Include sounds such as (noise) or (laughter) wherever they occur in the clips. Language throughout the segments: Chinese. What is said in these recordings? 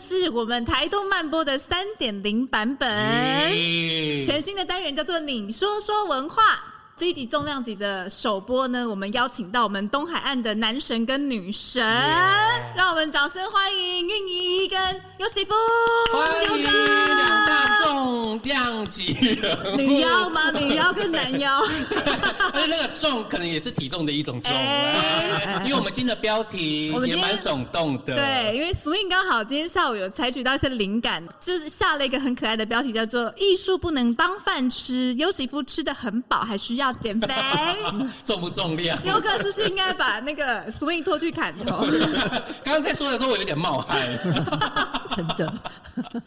这是我们台东慢播的三点零版本，全新的单元叫做“你说说文化”。这一集重量级的首播呢，我们邀请到我们东海岸的男神跟女神.让我们掌声欢迎韵仪跟尤喜夫，欢迎两大重量级人，女妖吗？女妖跟男妖，(laughs) 而且那个重可能也是体重的一种重，欸、因为我们今天的标题也蛮耸动的，对，因为 Swing 刚好今天下午有采取到一些灵感，就是下了一个很可爱的标题，叫做“艺术不能当饭吃”，尤喜夫吃的很饱，还需要。减肥 (laughs) 重不重量？优哥是不是应该把那个 swing 拖去砍头？(laughs) 刚刚在说的时候，我有点冒汗。(laughs) 真的，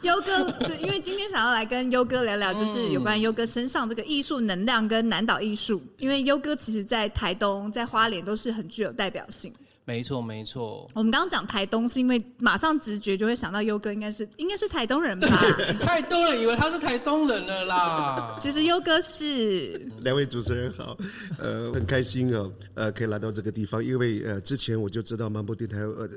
优哥，对，因为今天想要来跟优哥聊聊，就是有关优哥身上这个艺术能量跟南岛艺术。因为优哥其实，在台东、在花莲都是很具有代表性。没错，没错。我们刚刚讲台东，是因为马上直觉就会想到优哥应该是应该是台东人吧？(laughs) 太多人以为他是台东人了啦。(laughs) 其实优哥是。两位主持人好，呃，很开心哦，呃，可以来到这个地方，因为呃，之前我就知道漫步电台呃。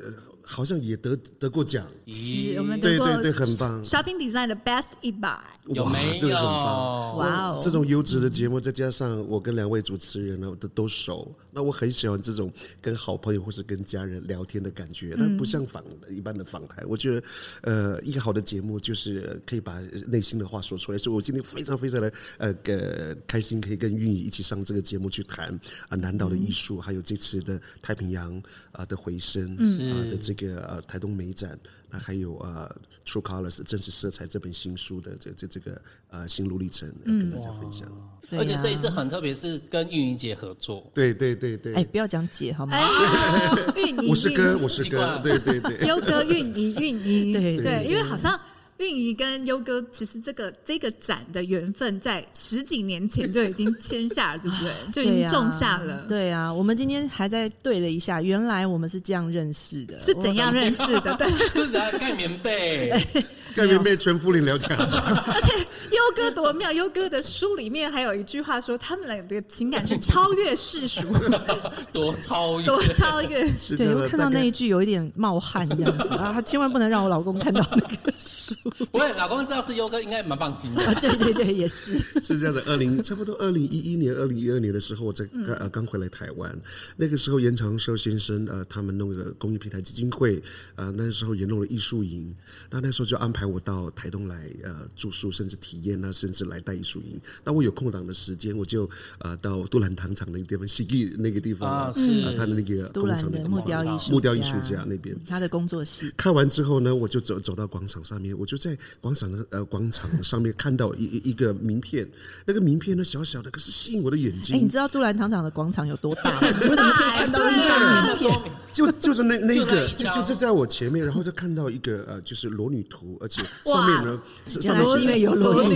好像也得得过奖，是，我们得过对对对，很棒。Shopping Design 的 Best 一百，有没有？哇哦，这种优质的节目，再加上我跟两位主持人呢都都熟，那我很喜欢这种跟好朋友或是跟家人聊天的感觉。那不像访一般的访谈，我觉得呃，一个好的节目就是可以把内心的话说出来。所以我今天非常非常的呃呃开心，可以跟韵仪一起上这个节目去谈啊南岛的艺术，还有这次的太平洋啊的回声啊的这个。个呃台东美展，那还有呃 True Colors 真实色彩这本新书的这这这个呃心路历程，要跟大家分享。而且这一次很特别，是跟运营姐合作。对对对对，哎，不要讲姐好吗？玉莹，我是哥，我是哥，对对对，(laughs) 优哥运营运营，对对，因为好像。韵仪跟优哥，其实这个这个展的缘分在十几年前就已经签下了，对不对？就已经种下了。对啊，我们今天还在对了一下，原来我们是这样认识的，是怎样认识的？对，是怎样盖棉被。盖棉被全福林了解。而且优哥多妙，优哥的书里面还有一句话说，他们两个情感是超越世俗，(laughs) 多超越，多超越。对，我看到那一句有一点冒汗一样啊，他千万不能让我老公看到那个书。(laughs) 不会，老公知道是优哥，应该蛮放心的。啊，对对对，也是。(laughs) 是这样的，二零差不多二零一一年、二零一二年的时候，我在刚呃刚回来台湾，那个时候严长寿先生呃他们弄个公益平台基金会，呃那时候也弄了艺术营，那那时候就安排我到台东来呃住宿，甚至体验，那甚至来带艺术营。那我有空档的时间，我就呃到杜兰糖厂那个地方，西记那个地方啊，是他的那个工厂的木雕艺术木雕艺术家那边，他的工作室。看完之后呢，我就走走到广场上面，我就在广场的呃广场上面看到一一一个名片，那个名片呢小小的，可是吸引我的眼睛。哎，你知道杜兰糖厂的广场有多大？为什么可以看到一张名片？就就是那那个就就就在我前面，然后就看到一个呃就是裸女图，而且。上面呢，上面是因为有裸女，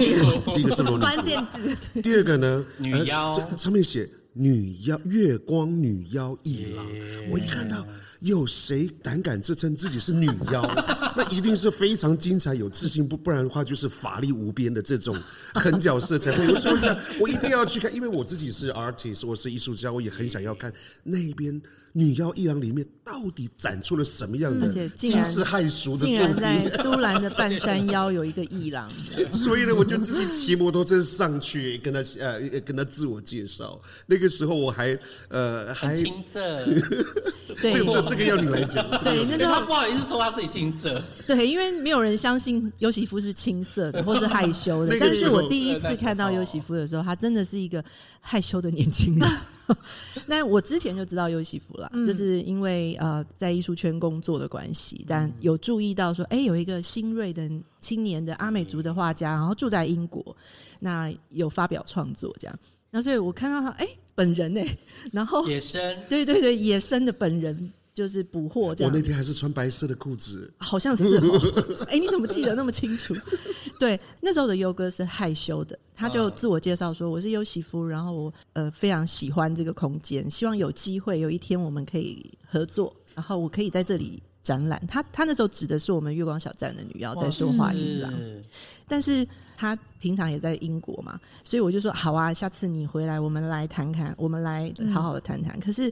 第一个是裸女，关键字。第二个呢，女妖，这上面写女妖月光女妖一郎。我一看到，有谁胆敢自称自己是女妖？(laughs) 那一定是非常精彩、有自信，不不然的话就是法力无边的这种狠角色才会。我说一下，我一定要去看，因为我自己是 artist，我是艺术家，我也很想要看那边。女妖一郎里面到底展出了什么样的惊世骇俗的作品？竟然在都兰的半山腰有一个一郎，(laughs) 所以呢，我就自己骑摩托车上去跟他呃跟他自我介绍。那个时候我还呃还青涩，(laughs) 对，这个这个要你来讲。对，那时候他不好意思说他自己青涩。对，因为没有人相信尤喜夫是青涩的或是害羞的。(laughs) 但是我第一次看到尤喜夫的时候，他真的是一个害羞的年轻人。(laughs) 那我之前就知道尤西夫了，就是因为呃在艺术圈工作的关系，但有注意到说，哎、欸，有一个新锐的青年的阿美族的画家，然后住在英国，那有发表创作这样，那所以我看到他，哎、欸，本人哎、欸，(laughs) 然后野生，(laughs) 对对对，野生的本人就是捕获这样。我那天还是穿白色的裤子，好像是哦。哎，你怎么记得那么清楚？对，那时候的优哥是害羞的，他就自我介绍说：“我是优媳夫，然后我呃非常喜欢这个空间，希望有机会有一天我们可以合作，然后我可以在这里展览。”他他那时候指的是我们月光小站的女妖在说话音廊，但是他平常也在英国嘛，所以我就说：“好啊，下次你回来，我们来谈谈，我们来好好的谈谈。”可是。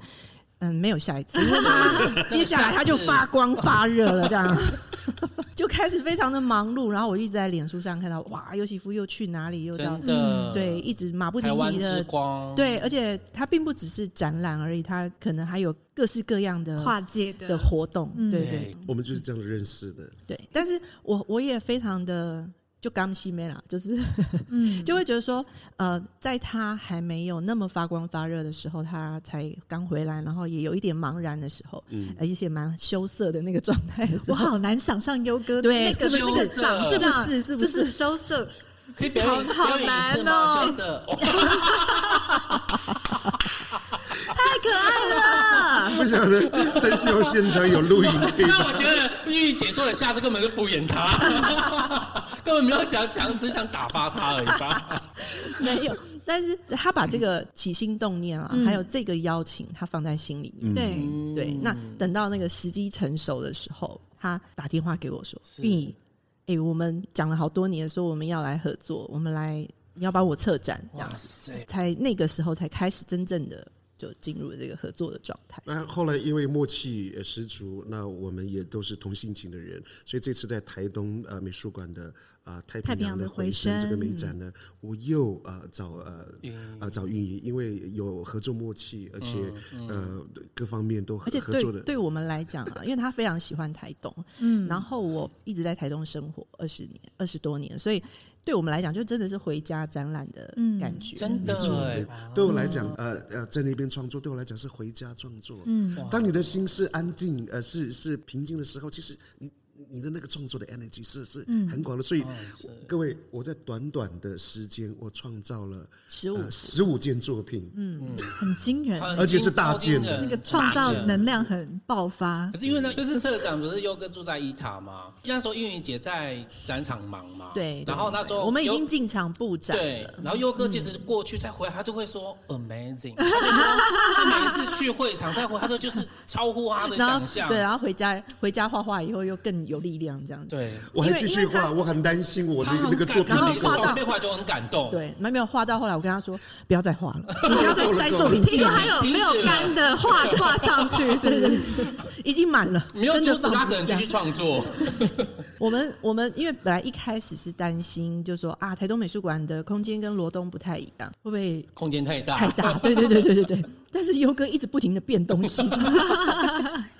嗯，没有下一次，因为他接下来他就发光发热了，这样 (laughs) 就开始非常的忙碌。然后我一直在脸书上看到，哇，尤媳夫又去哪里？又到真的对，一直马不停蹄的光。对，而且他并不只是展览而已，他可能还有各式各样的跨界的的活动。嗯、对对，我们就是这样认识的。对，但是我我也非常的。就刚西没啦，(laughs) 就是，嗯，(laughs) 就会觉得说，呃，在他还没有那么发光发热的时候，他才刚回来，然后也有一点茫然的时候，嗯，而且蛮羞涩的那个状态的时候，我好难想象优哥 (laughs) 对，那个是不是？长相，是不是？是不是？羞涩？可以表演好难哦，羞涩。太可爱了！不晓得真希望现场有录音。那我觉得玉玉姐说的下次根本是敷衍他，根本没有想讲，只想打发他而已吧。(laughs) 没有，但是他把这个起心动念啊，嗯、还有这个邀请，他放在心里面。对、嗯、对，那等到那个时机成熟的时候，他打电话给我说：“碧，哎、欸，我们讲了好多年，说我们要来合作，我们来，你要帮我策展，这样，才那个时候才开始真正的。”就进入了这个合作的状态。那后来因为默契十足，那我们也都是同性情的人，所以这次在台东呃美术馆的啊、呃、太平洋的回声这个美展呢，我又啊、呃、找呃啊找运营，因为有合作默契，而且、嗯嗯、呃各方面都合合作的。对我们来讲啊，因为他非常喜欢台东，嗯，然后我一直在台东生活二十年二十多年，所以。对我们来讲，就真的是回家展览的感觉，嗯、真的。对我来讲，呃呃，在那边创作，对我来讲是回家创作。嗯，当你的心是安静，呃，是是平静的时候，其实你。你的那个创作的 energy 是是很广的，所以各位，我在短短的时间，我创造了十五。十五件作品，嗯，很惊人，而且是大件的，那个创造能量很爆发。可是因为呢，就是社长不是优哥住在伊塔吗？那时候英语姐在展场忙嘛，对，然后那时候我们已经进场布展，对，然后优哥其实过去再回来，他就会说 amazing，(laughs) 他每一次去会场再回，他说就是超乎他的想象，对，然后回家回家画画以后又更有。力量这样子，对，我还继续画，我很担心我的那个作品，然后画到变画就很感动，对，没没有画到后来，我跟他说不要再画了，(laughs) 不要再塞作品，听说还有没有干的画画上去，(laughs) 是不是？已经满了，没有阻止他个人继续创作。(laughs) 我们我们因为本来一开始是担心，就是说啊，台东美术馆的空间跟罗东不太一样，会不会空间太大？太大，对对对对对对。但是优哥一直不停的变东西，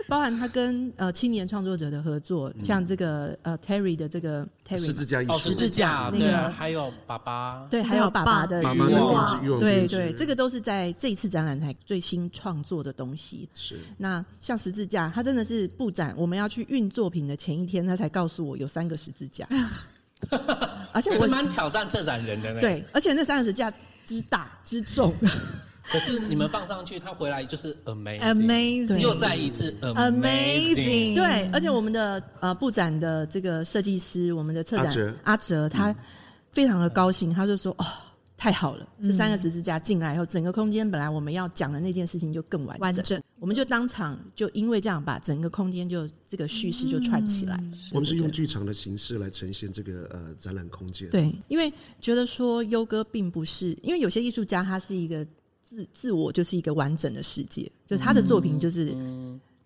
包含他跟呃青年创作者的合作，像这个呃 Terry 的这个 Terry 十字架，十字架那个，还有爸爸，对，还有爸爸的妈妈的编织，对对，这个都是在这一次展览才最新创作的东西。是。那像十字架，他真的是布展，我们要去运作品的前一天，他才告诉我有三个十字架，(laughs) 而且我蛮挑战策展人的，对，而且那三个十字架之大之重。可是你们放上去，他回来就是 amazing，amazing，又再一次 amazing，对，而且我们的呃布展的这个设计师，我们的策展阿哲，他非常的高兴，他就说哦，太好了，这三个十字架进来以后，整个空间本来我们要讲的那件事情就更完整，我们就当场就因为这样把整个空间就这个叙事就串起来。我们是用剧场的形式来呈现这个呃展览空间。对，因为觉得说优哥并不是，因为有些艺术家他是一个。自自我就是一个完整的世界，就他的作品就是，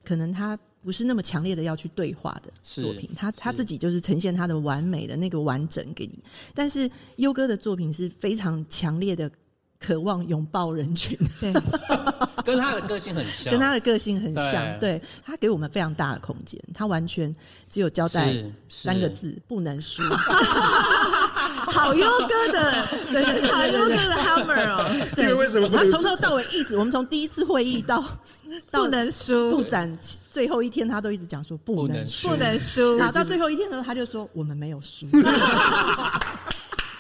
可能他不是那么强烈的要去对话的作品，他他自己就是呈现他的完美的那个完整给你。但是优哥的作品是非常强烈的渴望拥抱人群，对，(laughs) 跟他的个性很像，跟他的个性很像，对，他给我们非常大的空间，他完全只有交代三个字：不能输。(laughs) 好优哥的，(laughs) 对好优哥的 hammer 哦，(laughs) 对，为什么？他从头到尾一直，我们从第一次会议到 (laughs) 不能输，布展最后一天，他都一直讲说不能输，不能输。好，到最后一天的时候，他就说我们没有输。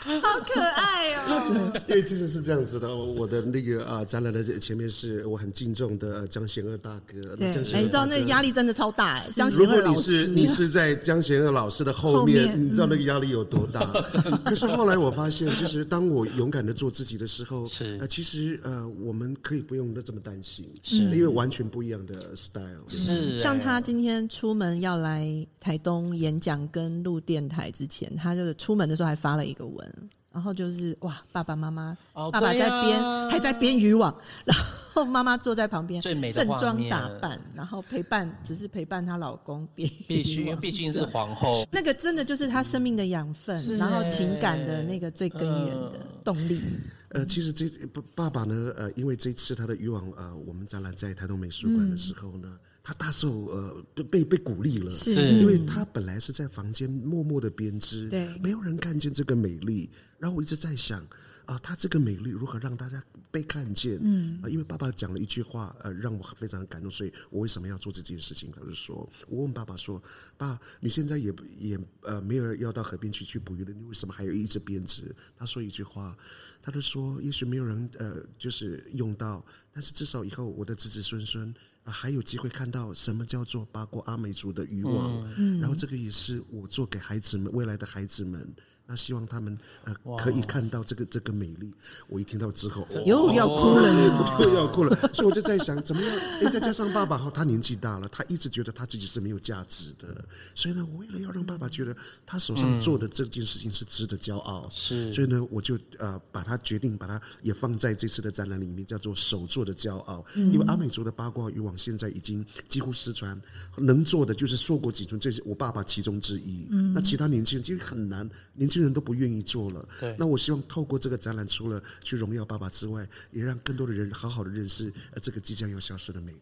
好可爱哦！(laughs) 因为其实是这样子的，我的那个啊展览的前面是我很敬重的江贤二大哥。对，你知道那个压力真的超大哎。江贤如果二老你是师，你是在江贤二老师的后面，你知道那个压力有多大？(laughs) 可是后来我发现，其实当我勇敢的做自己的时候，是呃，其实呃，我们可以不用那这么担心，是因为完全不一样的 style。是像他哎今天出门要来台东演讲跟录电台之前，他就是出门的时候还发了一个文，然后就是哇，爸爸妈妈，哦爸爸在编，还在编渔网，然后妈妈坐在旁边，最美的盛装打扮，然后陪伴，只是陪伴她老公编渔网，必须，因为毕竟是皇后，那个真的就是她生命的养分，是然后欸情感的那个最根源的嗯动力。呃，其实这爸爸爸呢，呃，因为这次他的渔网，呃，我们展览在台东美术馆的时候呢，他大受呃被被被鼓励了，是是因为他本来是在房间默默的编织，对没有人看见这个美丽。然后我一直在想，啊、他这个美丽如何让大家被看见？嗯、啊，因为爸爸讲了一句话，呃，让我非常感动，所以我为什么要做这件事情？他就说，我问爸爸说，爸，你现在也也呃没有要到河边去去捕鱼了，你为什么还有一直编织？他说一句话，他就说，也许没有人呃就是用到，但是至少以后我的子子孙孙。啊，还有机会看到什么叫做八卦阿美族的渔网，嗯、然后这个也是我做给孩子们未来的孩子们，那希望他们呃可以看到这个这个美丽。我一听到之后，又要哭了，又要哭了，(laughs) 所以我就在想，怎么样？哎，再加上爸爸哈，他年纪大了，他一直觉得他自己是没有价值的，所以呢，我为了要让爸爸觉得他手上做的这件事情是值得骄傲，是，所以呢，我就呃把他决定把它也放在这次的展览里面，叫做手做的骄傲，因为阿美族的八卦渔网。现在已经几乎失传，能做的就是硕果仅存。这是我爸爸其中之一。嗯，那其他年轻人其实很难，年轻人都不愿意做了。对。那我希望透过这个展览，除了去荣耀爸爸之外，也让更多的人好好的认识呃这个即将要消失的美丽。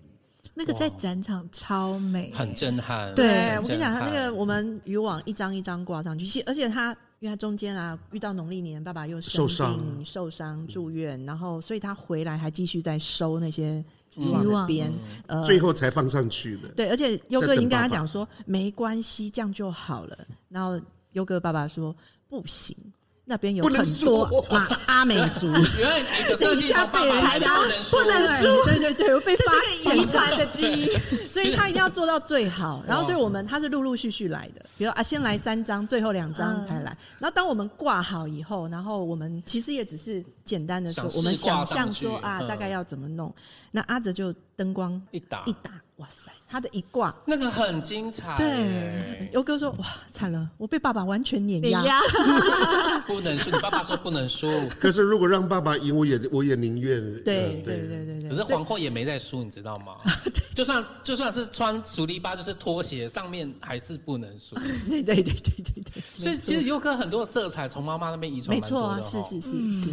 那个在展场超美，很震撼。对，很我跟你讲，他那个我们渔网一张一张挂上去，其实而且他因为他中间啊遇到农历年，爸爸又受伤受伤住院，然后所以他回来还继续在收那些。渔网的边，呃，最后才放上去的。对，而且优哥已经跟他讲说没关系，这样就好了。然后优哥爸爸说不行，那边有很多马阿美族，(laughs) 原来你的个性从爸爸开始不能输，不能输。对对对，我被发现遗传的基因，所以他一定要做到最好。(laughs) 然后，所以我们他是陆陆续续来的，比如啊，先来三张，最后两张才来。然后，当我们挂好以后，然后我们其实也只是简单的说，我们想象说啊，大概要怎么弄。那阿哲就灯光一打。一打，哇塞，他的一挂那个很精彩。对，尤哥说哇，惨了，我被爸爸完全碾压，(laughs) 不能输。你爸爸说不能输，可是如果让爸爸赢，我也我也宁愿。对对对对对。可是皇后也没在输，你知道吗？(laughs) 就算就算是穿淑丽巴，就是拖鞋，上面还是不能输。对对对对对对。所以其实尤哥很多色彩从妈妈那边遗传，没错啊，是是是是。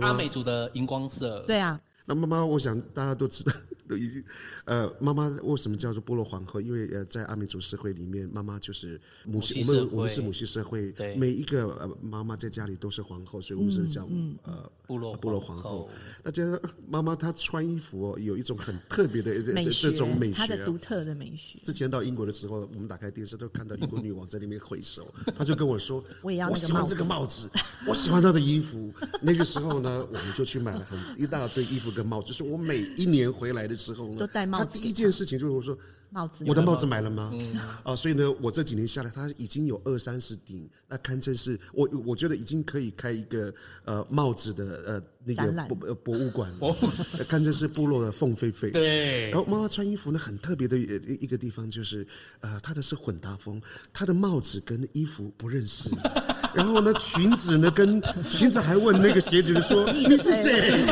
阿美族的荧光色，对啊。那妈妈，我想大家都知道，都已经，呃，妈妈为什么叫做部落皇后？因为呃，在阿美族社会里面，妈妈就是母系，我们我们是母系社会，对，每一个呃妈妈在家里都是皇后，所以我们是叫嗯呃部落部落皇后。那这样妈妈她穿衣服哦，有一种很特别的这这种美学，她的独特的美学。之前到英国的时候，我们打开电视都看到英国女王在那边挥手，(laughs) 她就跟我说：“我也要，我喜欢这个帽子，我喜欢她的衣服。”那个时候呢，我们就去买了很一大堆衣服。跟帽子，就是我每一年回来的时候呢，都戴帽子。他第一件事情就是我说，帽子，我的帽子买了吗？嗯、(laughs) 啊，所以呢，我这几年下来，他已经有二三十顶，那堪称是我我觉得已经可以开一个呃帽子的呃那个博博物馆了，(laughs) 堪称是部落的凤飞飞。对。然后妈妈穿衣服呢，很特别的一个地方就是，呃，她的是混搭风，她的帽子跟衣服不认识。然后呢，裙子呢，跟裙子还问那个鞋子说：“ (laughs) 你是谁？”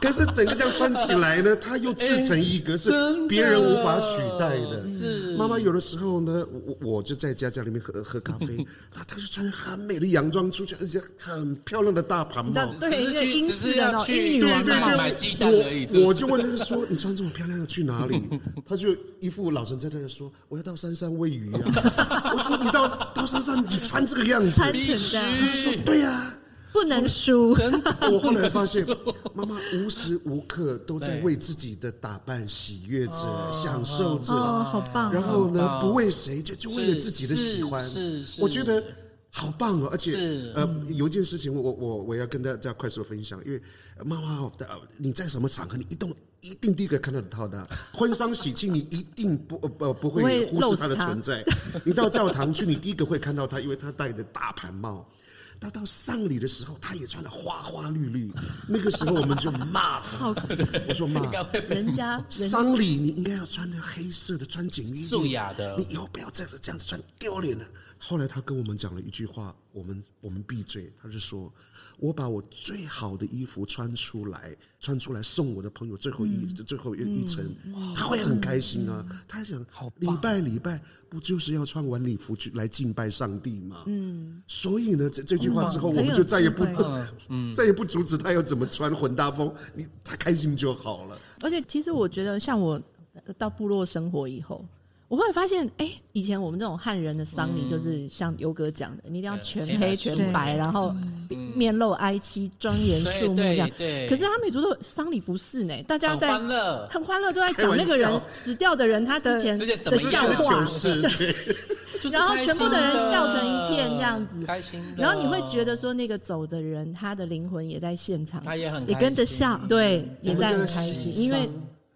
可是整个这样穿起来呢，它又自成一格，是别人无法取代的。(laughs) 是妈妈有的时候呢，我我就在家家里面喝喝咖啡，(laughs) 她她就穿很美的洋装出去，而且很漂亮的大盘帽。对，一个英式的那种英女王买鸡蛋而已。我就问她说：“你穿这么漂亮要去哪里？”她就一副老神在在的说：“我要到山上喂鱼啊。(laughs) ”我说：“你到到山上，你穿这个样子，必须。”她说：“对呀。”不能输。我后来发现，(laughs) 妈妈无时无刻都在为自己的打扮喜悦着、哦、享受着。哦，好棒！然后呢，不为谁，就就为了自己的喜欢。是是。我觉得好棒哦！而且呃，有一件事情我我我我要跟大家快速分享，因为妈妈，你在什么场合，你一动一定第一个看到他的婚丧喜庆，你一定不呃不会忽视他的存在。(laughs) 你到教堂去，你第一个会看到他，因为他戴着大盘帽。到到丧礼的时候，他也穿的花花绿绿。那个时候我们就骂他，(laughs) 我说妈，人家丧礼你应该要穿的黑色的，穿锦衣素雅的，你以后不要这样子这样子穿，丢脸了。后来他跟我们讲了一句话，我们我们闭嘴。他就说：“我把我最好的衣服穿出来，穿出来送我的朋友最后一、嗯、最后一一程，嗯、他会很开心啊。嗯”他想，礼拜礼拜不就是要穿晚礼服去来敬拜上帝吗？嗯，所以呢，这这句话之后，我们就再也不嗯 (laughs) 再也不阻止他要怎么穿混搭风，你他开心就好了。而且，其实我觉得，像我到部落生活以后。我后来发现，哎、欸，以前我们这种汉人的丧礼，就是像尤哥讲的，你一定要全黑全白，然后面露哀戚，庄严肃穆这样。可是阿美族的丧礼不是呢，大家在很欢乐，很欢乐，都在讲那个人死掉的人他之前的笑话，对，(laughs) 然后全部的人笑成一片这样子，开心。然后你会觉得说，那个走的人他的灵魂也在现场，他也很也跟着笑，对，也在很开心，因为。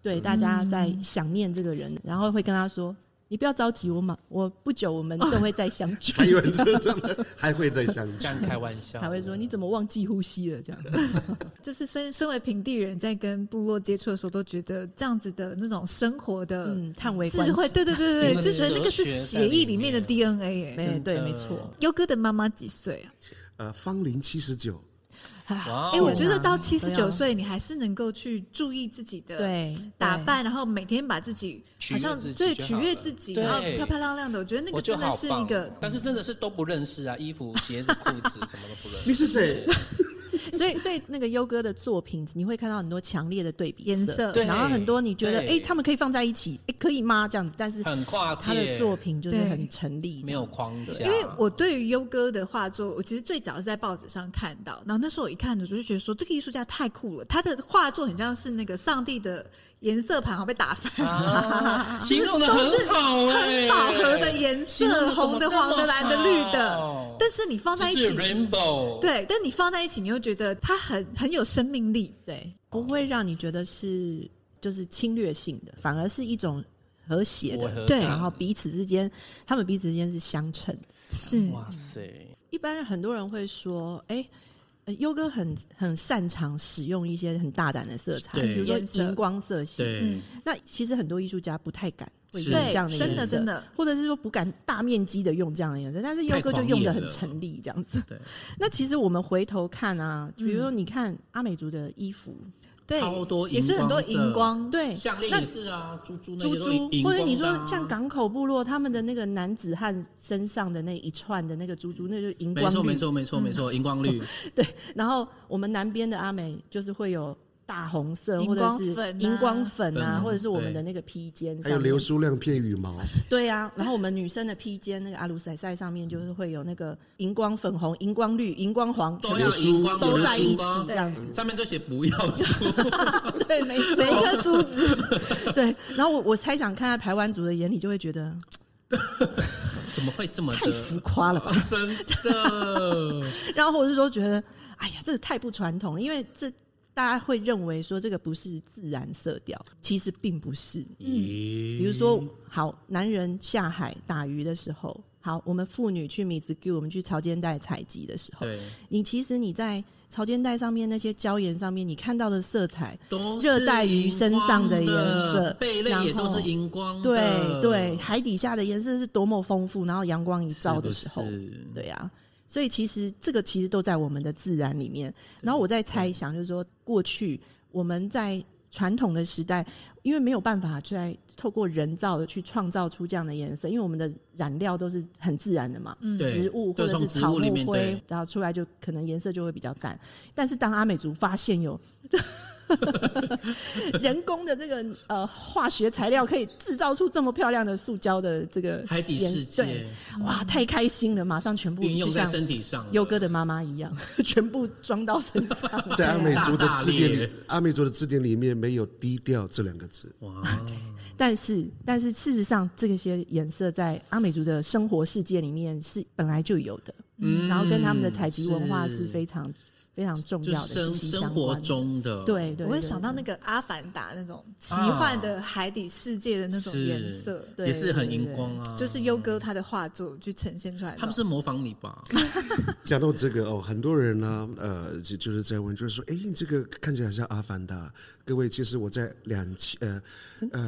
对，大家在想念这个人，然后会跟他说：“你不要着急，我马，我不久我们都会再相聚。”还以为真的还会再相聚，这样开玩笑，还会说：“你怎么忘记呼吸了？”这样，(laughs) 就是身身为平地人，在跟部落接触的时候，都觉得这样子的那种生活的叹为智慧，对对对对，(laughs) 就觉得那个是血液里面的 DNA 哎，对，没错。优哥的妈妈几岁啊？呃，芳龄七十九。哎，我觉得到七十九岁，你还是能够去注意自己的打扮，然后每天把自己好像对取悦自己，然后漂漂亮亮的。我觉得那个真的是一个，但是真的是都不认识啊，衣服、鞋子、裤子什么都不认识。你是谁？(laughs) 所以，所以那个优哥的作品，你会看到很多强烈的对比颜色，对，然后很多你觉得，哎，他们可以放在一起，哎，可以吗？这样子，但是很跨界，他的作品就是很成立，没有框的。因为我对于优哥的画作，我其实最早是在报纸上看到，然后那时候我一看的时候就觉得说，这个艺术家太酷了，他的画作很像是那个上帝的。颜色盘好被打散，啊、(laughs) 形容的很好，欸，很饱和的颜色，红的、黄的、蓝的、绿的。但是你放在一起，rainbow，对，但你放在一起，你又觉得它很很有生命力，对，不会让你觉得是就是侵略性的，反而是一种和谐的，对，然后彼此之间，他们彼此之间是相称，是。哇塞。一般很多人会说，哎、欸。优哥很很擅长使用一些很大胆的色彩，比如说荧光色系。嗯，那其实很多艺术家不太敢会用这样的颜色，真的真的，或者是说不敢大面积的用这样的颜色。但是优哥就用的很成立，这样子。对。(laughs) 那其实我们回头看啊，比如说你看阿美族的衣服。对，超多也是很多荧光，对，项链也是啊，珠珠珠珠，或者你说像港口部落他们的那个男子汉身上的那一串的那个珠珠，那就是荧光绿，没错没错没错没错，荧光绿。(laughs) 对，然后我们南边的阿美就是会有。大红色，或者是荧光粉啊，或者是我们的那个披肩，还有流苏亮片羽毛。对呀，然后我们女生的披肩，那个阿鲁塞塞上面就是会有那个荧光粉红、荧光绿、荧光黄，都要荧光都在一起这样子。上面都写不要输，(laughs) 对，每每一颗珠子。(laughs) 对，然后我我猜想看在台湾族的眼里，就会觉得 (laughs) 怎么会这么太浮夸了吧？真的。然后或者是说觉得，哎呀，这个太不传统，因为这。大家会认为说这个不是自然色调，其实并不是。嗯，比如说，好，男人下海打鱼的时候，好，我们妇女去米子给我们去潮间带采集的时候，对，你其实你在潮间带上面那些礁岩上面，你看到的色彩，都是热带鱼身上的颜色，贝类也都是荧光的，对对，海底下的颜色是多么丰富，然后阳光一照的时候，对呀。所以其实这个其实都在我们的自然里面。然后我在猜想，就是说过去我们在传统的时代，因为没有办法再透过人造的去创造出这样的颜色，因为我们的染料都是很自然的嘛，嗯，植物或者是草木灰，然后出来就可能颜色就会比较淡。但是当阿美族发现有。(laughs) 人工的这个呃化学材料可以制造出这么漂亮的塑胶的这个海底世界，哇，太开心了！马上全部运用在身体上，优哥的妈妈一样，(laughs) 全部装到身上。在阿美族的字典里，阿美族的字典里面没有低调这两个字。哇！但是，但是事实上，这些颜色在阿美族的生活世界里面是本来就有的。嗯，然后跟他们的采集文化是非常。非常重要的生生活中的，对对，我会想到那个《阿凡达》那种奇幻的海底世界的那种颜色，也是很荧光啊。就是优哥他的画作去呈现出来的。他们是模仿你吧？(laughs) 讲到这个哦，很多人呢，呃，就就是在问，就是说，哎，这个看起来像《阿凡达》。各位，其实我在两千呃呃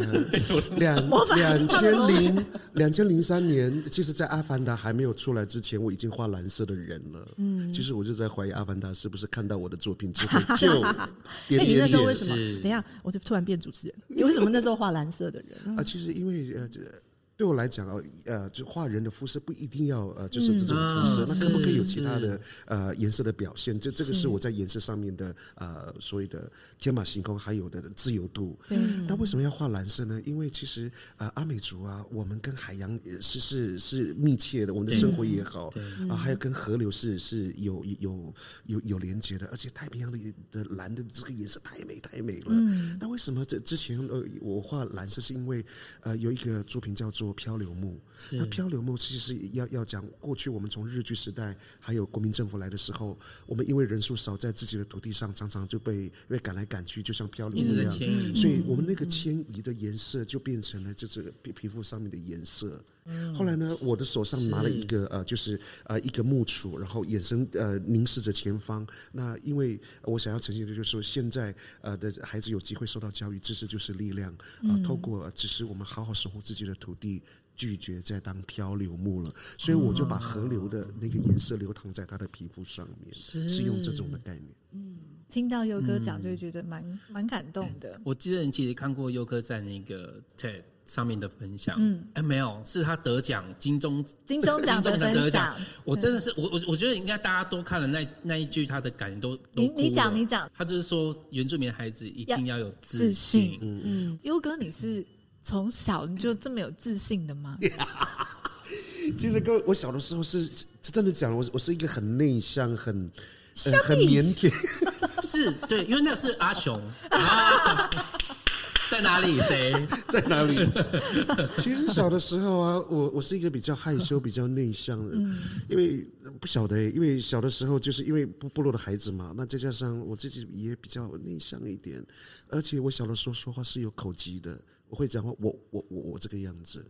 两两千零两千零三年，其实，在《阿凡达》还没有出来之前，我已经画蓝色的人了。嗯，其实我就在怀疑《阿凡达》是。不是看到我的作品之后 (laughs) 就点点点。哎，你那时候为什么？等一下，我就突然变主持人。(laughs) 你为什么那时候画蓝色的人？啊，其实因为呃这。对我来讲啊，呃，就画人的肤色不一定要呃，就是这种肤色，嗯、那可不可以有其他的呃颜色的表现？这这个是我在颜色上面的呃所谓的天马行空，还有的自由度。嗯，那为什么要画蓝色呢？因为其实呃阿美族啊，我们跟海洋是是是密切的，我们的生活也好啊，还有跟河流是是有有有有连接的，而且太平洋的的蓝的这个颜色太美太美了。嗯，那为什么这之前呃我画蓝色是因为呃有一个作品叫做。漂流木，那漂流木其实要要讲过去我们从日据时代还有国民政府来的时候，我们因为人数少，在自己的土地上常常就被被赶来赶去，就像漂流一样，所以我们那个迁移的颜色就变成了就是皮皮肤上面的颜色。后来呢，我的手上拿了一个呃，就是呃一个木杵，然后眼神呃凝视着前方。那因为我想要呈现的就是说，现在呃的孩子有机会受到教育，知识就是力量啊、呃。透过只是我们好好守护自己的土地，拒绝再当漂流木了。所以我就把河流的那个颜色流淌在他的皮肤上面，是，是用这种的概念。嗯，听到佑哥讲就会觉得蛮蛮感动的。我记得你其实看过佑哥在那个 TED。上面的分享，嗯，哎，没有，是他得奖金钟金钟奖的 (laughs) 分享。我真的是，我我我觉得应该大家都看了那那一句他的感言都都你你讲你讲，他就是说原住民的孩子一定要有自信。嗯嗯，优哥，你是从小你就这么有自信的吗？(laughs) 其实哥，我小的时候是是真的讲，我我是一个很内向、很呃很腼腆，(laughs) 是对，因为那是阿雄。啊在哪里？谁 (laughs) 在哪里？其实小的时候啊，我我是一个比较害羞、比较内向的，因为不晓得，因为小的时候就是因为部部落的孩子嘛，那再加上我自己也比较内向一点，而且我小的时候说话是有口疾的，我会讲话，我我我我这个样子，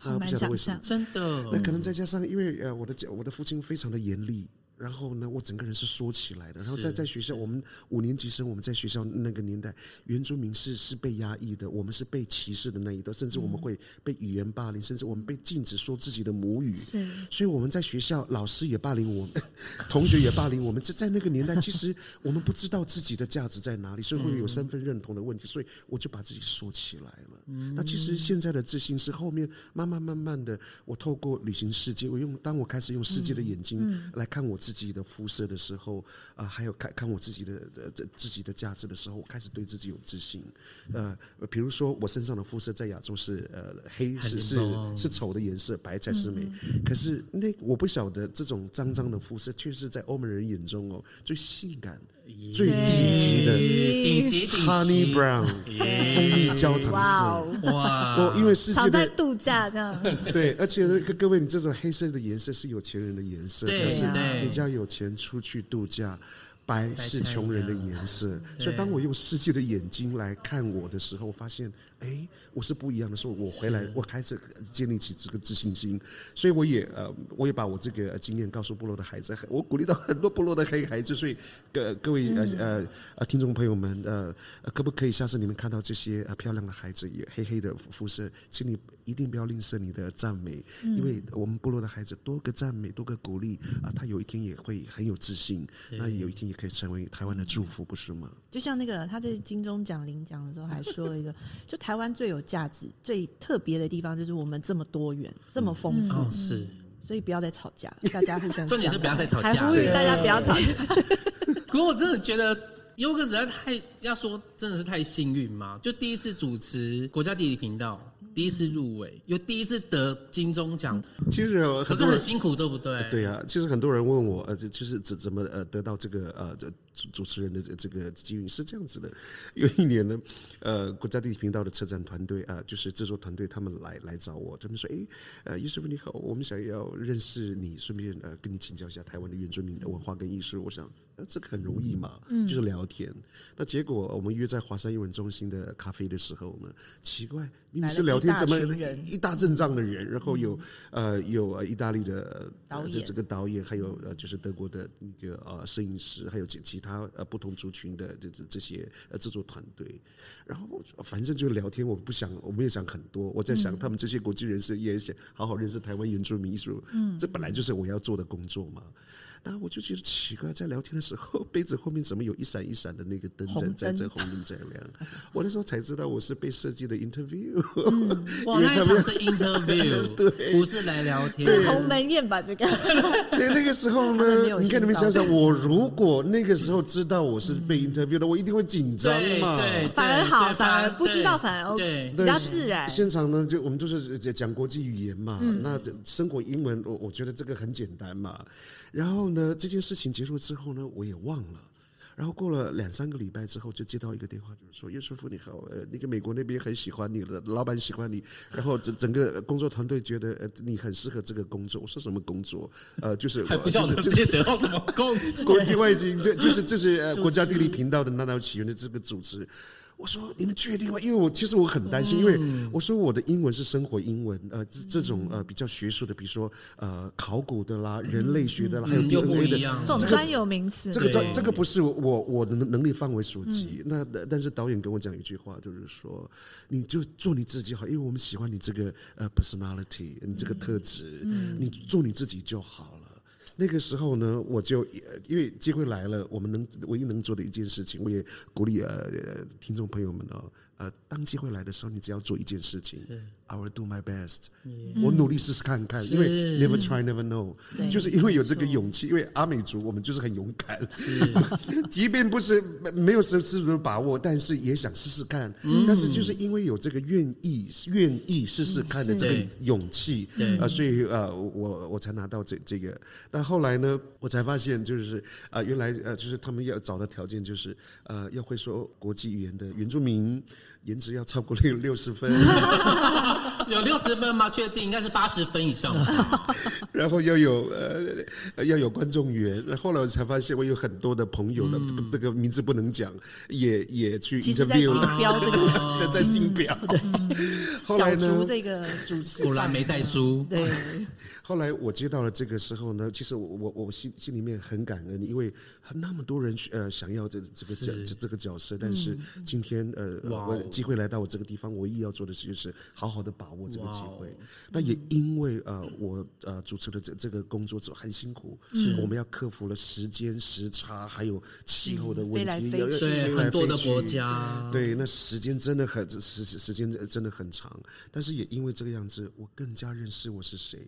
啊，不晓得为什么，真的，那可能再加上因为呃，我的我的父亲非常的严厉。然后呢，我整个人是缩起来的。然后在在学校，我们五年级生，我们在学校那个年代，原住民是是被压抑的，我们是被歧视的那一代，甚至我们会被语言霸凌，甚至我们被禁止说自己的母语。是，所以我们在学校，老师也霸凌我们，(laughs) 同学也霸凌我们。在在那个年代，(laughs) 其实我们不知道自己的价值在哪里，所以会有身份认同的问题。所以我就把自己缩起来了。那其实现在的自信是后面慢慢慢慢的，我透过旅行世界，我用当我开始用世界的眼睛来看我自己的肤色的时候，啊、呃，还有看看我自己的呃自己的价值的时候，我开始对自己有自信。呃，比如说我身上的肤色在亚洲是呃黑是是是丑的颜色，白才是美。可是那我不晓得这种脏脏的肤色，却是在欧美人眼中哦最性感。最顶级的顶级 Honey Brown 蜂蜜焦糖色，哇！哦，因为世界在度假这样。(laughs) 对，而且各各位，你这种黑色的颜色是有钱人的颜色，但是你只要有钱出去度假。白是穷人的颜色，所以当我用世界的眼睛来看我的时候，我发现，哎，我是不一样的时候，我回来，我开始建立起这个自信心，所以我也呃，我也把我这个经验告诉部落的孩子，我鼓励到很多部落的黑孩子，所以各各位呃呃呃听众朋友们，呃，可不可以下次你们看到这些呃漂亮的孩子，也黑黑的肤色，请你一定不要吝啬你的赞美，因为我们部落的孩子多个赞美，多个鼓励啊，他有一天也会很有自信，那有一天也。可以成为台湾的祝福，不是吗？就像那个他在金钟奖领奖的时候还说了一个，(laughs) 就台湾最有价值、最特别的地方，就是我们这么多元、这么丰富。哦，是。所以不要再吵架，大家互相。重点是不要再吵架，还呼吁大家不要吵架。(laughs) 可我真的觉得优哥实在太要说，真的是太幸运嘛！就第一次主持国家地理频道。第一次入围，又第一次得金钟奖，其实可是很辛苦，对不对？对呀、啊，其实很多人问我，呃，就是怎怎么呃得到这个呃主主持人的这个机遇是这样子的。有一年呢，(laughs) 呃，国家地理频道的策展团队啊、呃，就是制作团队，他们来来找我，他们说，哎，呃，叶师傅你好，我们想要认识你，顺便呃跟你请教一下台湾的原住民的文化跟艺术。我想。这个很容易嘛，嗯就是聊天。嗯、那结果我们约在华山英文中心的咖啡的时候呢，奇怪，明明是聊天，怎么一大阵仗的人，然后有、嗯、呃有意大利的导演，这这个导演，还有呃就是德国的那个呃摄影师，还有其其他呃不同族群的这这这些呃制作团队。然后反正就聊天，我不想，我没有想很多，我在想他们这些国际人士也想好好认识台湾原住民艺术，嗯，这本来就是我要做的工作嘛。那我就觉得奇怪，在聊天的时候，杯子后面怎么有一闪一闪的那个灯在在在红灯在亮？我那时候才知道我是被设计的 interview。哇，那场是 interview，(laughs) 对，不是来聊天。是鸿门宴吧？这个。对，那个时候呢，你看你们想想，我如果那个时候知道我是被 interview 的，我一定会紧张嘛。对，反而好，反而不知道反而 OK，比较自然。现场呢，就我们就是讲国际语言嘛，那生活英文，我我觉得这个很简单嘛。然后呢，这件事情结束之后呢，我也忘了。然后过了两三个礼拜之后，就接到一个电话，就是说：“叶师傅你好，呃，那个美国那边很喜欢你了，老板喜欢你，然后整整个工作团队觉得呃你很适合这个工作。”我说：“什么工作？呃，就是还不晓得接得到什么工？国际外经，这就是这是呃国家地理频道的《那道起源》的这个主持。”我说：“你们确定吗？因为我其实我很担心，因为我说我的英文是生活英文，呃，这种呃比较学术的，比如说呃考古的啦、人类学的啦，还有 DNA 的这种专有名词，这个专这个不是我我的能力范围所及。那但是导演跟我讲一句话，就是说你就做你自己好，因为我们喜欢你这个呃 personality，你这个特质，你做你自己就好了。”那个时候呢，我就因为机会来了，我们能唯一能做的一件事情，我也鼓励呃听众朋友们哦，呃，当机会来的时候，你只要做一件事情。I will do my best，我努力试试看看，因为 never try never know，就是因为有这个勇气，因为阿美族我们就是很勇敢，(laughs) 即便不是没有十足的把握，但是也想试试看，但是就是因为有这个愿意愿意试试看的这个勇气，啊，所以呃我我才拿到这这个。但后来呢，我才发现就是啊原来呃就是他们要找的条件就是呃要会说国际语言的原住民。颜值要超过六 (laughs) 六十分，有六十分吗？确定应该是八十分以上。(laughs) 然后要有呃要有观众缘。后来我才发现，我有很多的朋友呢，嗯、这个名字不能讲，也也去 interview 标这个，在在竞标。(laughs) 后来呢，这个主持果然没在输。对。后来我接到了这个时候呢，其实我我我心心里面很感恩，因为那么多人呃想要这这个角这个角色，但是今天呃我。机会来到我这个地方，唯一要做的事就是好好的把握这个机会。那也因为呃，我呃主持的这这个工作者很辛苦，是我们要克服了时间时差，还有气候的问题，要飞来飞去，很多的国家，对，那时间真的很时时间真的很长。但是也因为这个样子，我更加认识我是谁。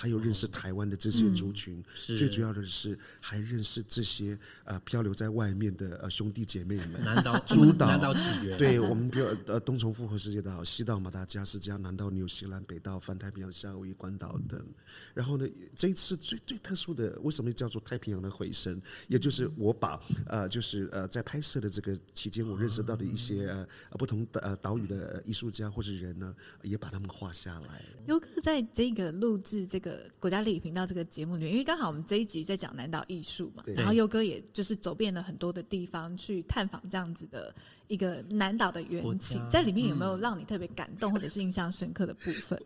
还有认识台湾的这些族群，嗯、最主要的是还认识这些呃漂流在外面的呃兄弟姐妹们。南岛诸岛，南岛起源。对我们比如呃东从复活世界岛、西到马达加斯加、南到纽西兰、北到泛太平洋、夏威夷关岛等。然后呢，这一次最最特殊的，为什么叫做太平洋的回声？也就是我把呃就是呃在拍摄的这个期间，我认识到的一些呃不同的呃岛屿的艺术家或是人呢，也把他们画下来。优哥在这个录制这个。国家地理频道这个节目里面，因为刚好我们这一集在讲南岛艺术嘛，然后佑哥也就是走遍了很多的地方去探访这样子的一个南岛的缘起，在里面有没有让你特别感动或者是印象深刻的部分？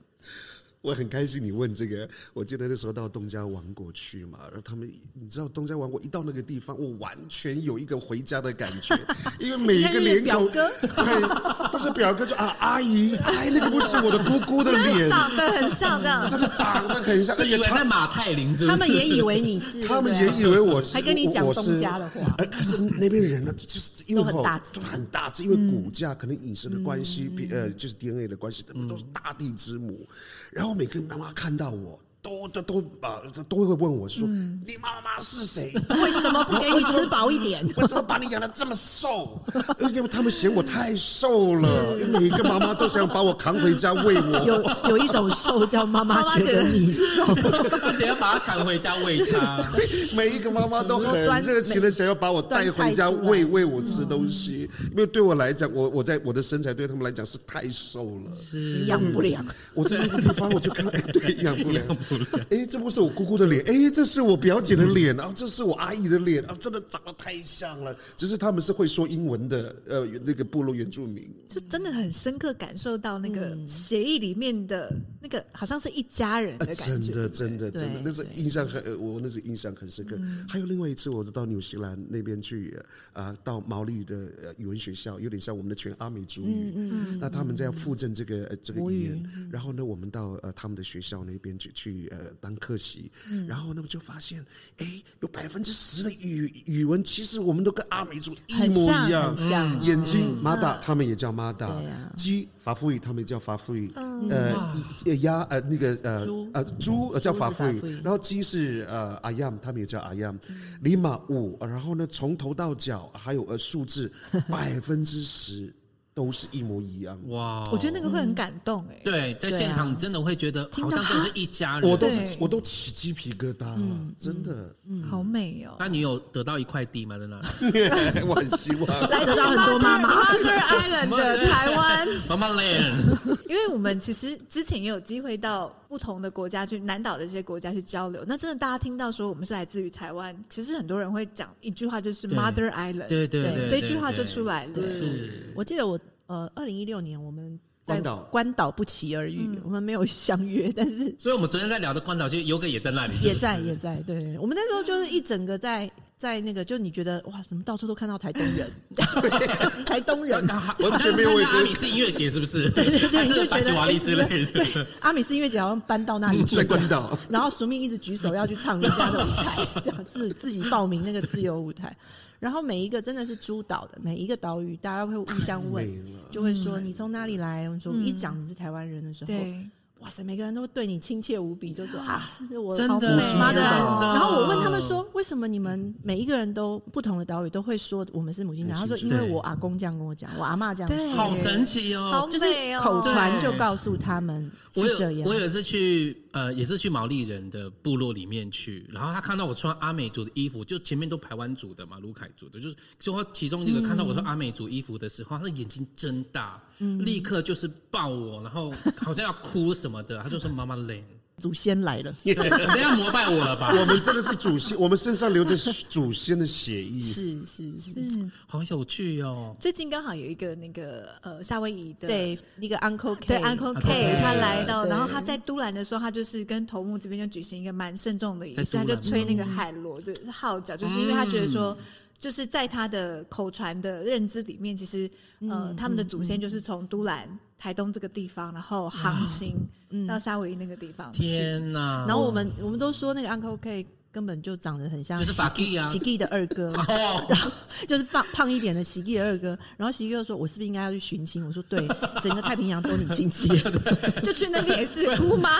我很开心你问这个，我记得那时候到东家王国去嘛，然后他们你知道东家王国一到那个地方，我完全有一个回家的感觉，(laughs) 因为每一个脸孔，表哥，(laughs) 不是表哥就啊阿姨，哎那个不是我的姑姑的脸，(laughs) 长得很像这样，这个长得很像，以为在马太林是不是？他们也以为你是，他们也以为我是，还跟你讲东家的话，哎，可是那边人呢，就是因为很大只很大只，因为骨架可能饮食的关系，呃，就是 DNA 的关系，他们都是大地之母，然后每个妈妈看。到我都都都啊，都会问我说：“你妈妈是谁？为什么不给你吃饱一点？为什么把你养的这么瘦？因为他们嫌我太瘦了，每一个妈妈都想把我扛回家喂我。有有一种瘦叫妈妈觉得你瘦，而且要把它扛回家喂他。每一个妈妈都很热情的想要把我带回家喂喂我吃东西，因为对我来讲，我我在我的身材对他们来讲是太瘦了，是养不良。我在那个地方我就看对，养不良。(laughs) 哎，这不是我姑姑的脸，哎，这是我表姐的脸，然后这是我阿姨的脸，啊，真的长得太像了。只是他们是会说英文的，呃，那个部落原住民，就真的很深刻感受到那个协议里面的那个，好像是一家人的感觉。真的，真的，真的，那是印象很，我那是印象很深刻。还有另外一次，我到纽西兰那边去，啊，到毛利的语文学校，有点像我们的全阿美族语。嗯，那他们在附赠这个这个语言，然后呢，我们到呃他们的学校那边去去呃当客席，然后呢，我就发现，哎，有百分之十的语语文，其实我们都跟阿美族一模一样像，眼睛马达，他们也叫马达，鸡法夫语，他们也叫法夫语，呃，鸭呃那个呃呃猪叫法夫语，然后鸡是呃阿样，他们也叫阿样，里马五，然后呢，从头到脚还有呃数字百分之十。都是一模一样哇！我觉得那个会很感动哎。对，在现场你真的会觉得好像就是一家人，我都我都起鸡皮疙瘩了，真的，嗯好美哦。那你有得到一块地吗？在那里？(laughs) 我很希望来得到 (laughs) 很多妈妈。Mother Island 的台湾，Mama Land。因为我们其实之前也有机会到不同的国家去南岛的这些国家去交流。那真的大家听到说我们是来自于台湾，其实很多人会讲一句话，就是 Mother Island。对对对，这句话就出来了。是我记得我。呃，二零一六年我们在关岛不期而遇，我们没有相约，但是，所以我们昨天在聊的关岛，其实游哥也在那里，也在也在。对，我们那时候就是一整个在在那个，就你觉得哇，什么到处都看到台东人，(laughs) 台东人，完全没有。阿米斯音乐节是不是？对 (laughs) 对对，就觉得瓦利之类的。对，阿米斯音乐节好像搬到那里去，在关岛。然后淑敏一直举手要去唱人家的舞台，这样自自己报名那个自由舞台。然后每一个真的是诸岛的每一个岛屿，大家会互相问，就会说你从哪里来？我说一讲你是台湾人的时候，哇塞，每个人都对你亲切无比，就说啊，这是我真的妈的。然后我问他们说，为什么你们每一个人都不同的岛屿都会说我们是母亲岛？他说因为我阿公这样跟我讲，我阿妈这样说，好神奇哦，就是口传就告诉他们是这样。我有一次去。呃，也是去毛利人的部落里面去，然后他看到我穿阿美族的衣服，就前面都排湾族的嘛，卢凯族的，就是就他其中一个看到我穿阿美族衣服的时候，他的眼睛睁大，立刻就是抱我，然后好像要哭什么的，(laughs) 他就说妈妈累。祖先来了，对，不要膜拜我了吧？(laughs) 我们真的是祖先，我们身上流着祖先的血液，是是是，好有趣哦。最近刚好有一个那个呃夏威夷的对一个 Uncle K，对 Uncle K，他来到，然后他在都兰的时候，他就是跟头目这边就举行一个蛮慎重的仪式，他就吹那个海螺的号角，就是因为他觉得说。就是在他的口传的认知里面，其实呃，他们的祖先就是从都兰、台东这个地方，然后航行到夏威夷那个地方。天哪！然后我们我们都说那个 Uncle K。根本就长得很像，就是法基啊，喜基的二哥，然后 (laughs) 就是胖胖一点的喜基的二哥。然后喜基就说：“我是不是应该要去寻亲？”我说：“对，(laughs) 整个太平洋都你亲戚，(laughs) 就去那边也是姑妈。”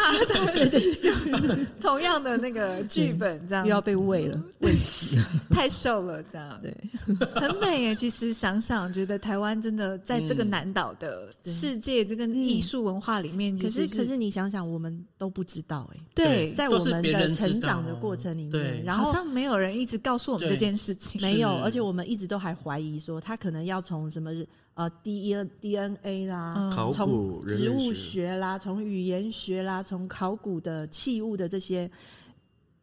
对对对，同样的那个剧本，这样。又要被喂了，太瘦了，这样。对，很美耶。其实想想，觉得台湾真的在这个南岛的世界这个艺术文化里面，可是可是你想想，我们都不知道哎，对，在我们的成长的过程里。对，然后好像没有人一直告诉我们这件事情，没有，而且我们一直都还怀疑说他可能要从什么呃 D N D N A 啦，从植物学啦，从语言学啦，从考古的器物的这些。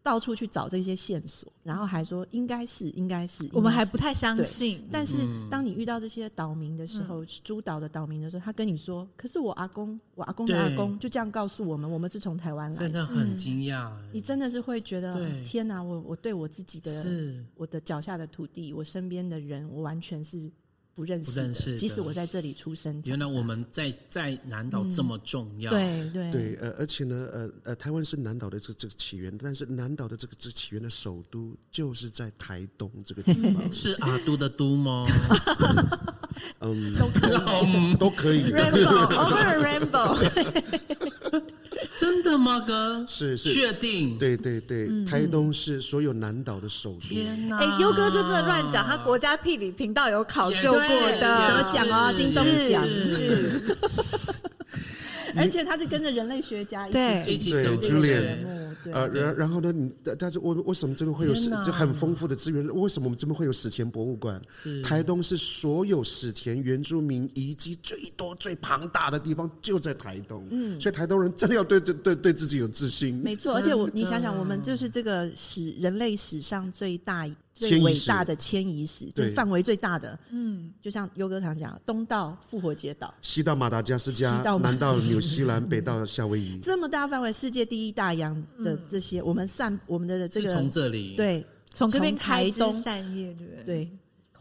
到处去找这些线索，然后还说应该是，应该是，我们还不太相信。但是当你遇到这些岛民的时候，诸岛的岛民的时候，他跟你说：“可是我阿公，我阿公的阿公就这样告诉我们，我们是从台湾来的。”真的很惊讶，你真的是会觉得天哪！我我对我自己的，是我的脚下的土地，我身边的人，我完全是。不认识，不认识。即使我在这里出生，原来我们在在南岛这么重要。对对对，呃，而且呢，呃呃，台湾是南岛的这这个起源，但是南岛的这个这起源的首都就是在台东这个地方。(laughs) 是阿都的都吗？(laughs) 嗯，都可以，都可以。Rainbow over rainbow。真的的吗，哥？是是，确定？对对对，台东是所有南岛的首都。天哪！哎，优哥真的乱讲，他国家地理频道有考究过的，得奖哦，金钟奖是。而且他是跟着人类学家一起对，走这个节目，呃，然然后呢，你但是为为什么这边会有史就很丰富的资源？为什么我们这边会有史前博物馆？台东是所有史前原住民遗迹最多、最庞大的地方，就在台东。嗯，所以台东人真的要对 (laughs) 对对对自己有自信。没错，而且我你想想，我们就是这个史人类史上最大。最伟大的迁移史，就范围最大的，嗯，就像优哥常讲，东到复活节岛，西到马达加斯加，南到纽西兰，北到夏威夷，这么大范围，世界第一大洋的这些，我们散我们的这个从这里，对，从这边台东散叶，对不对？对。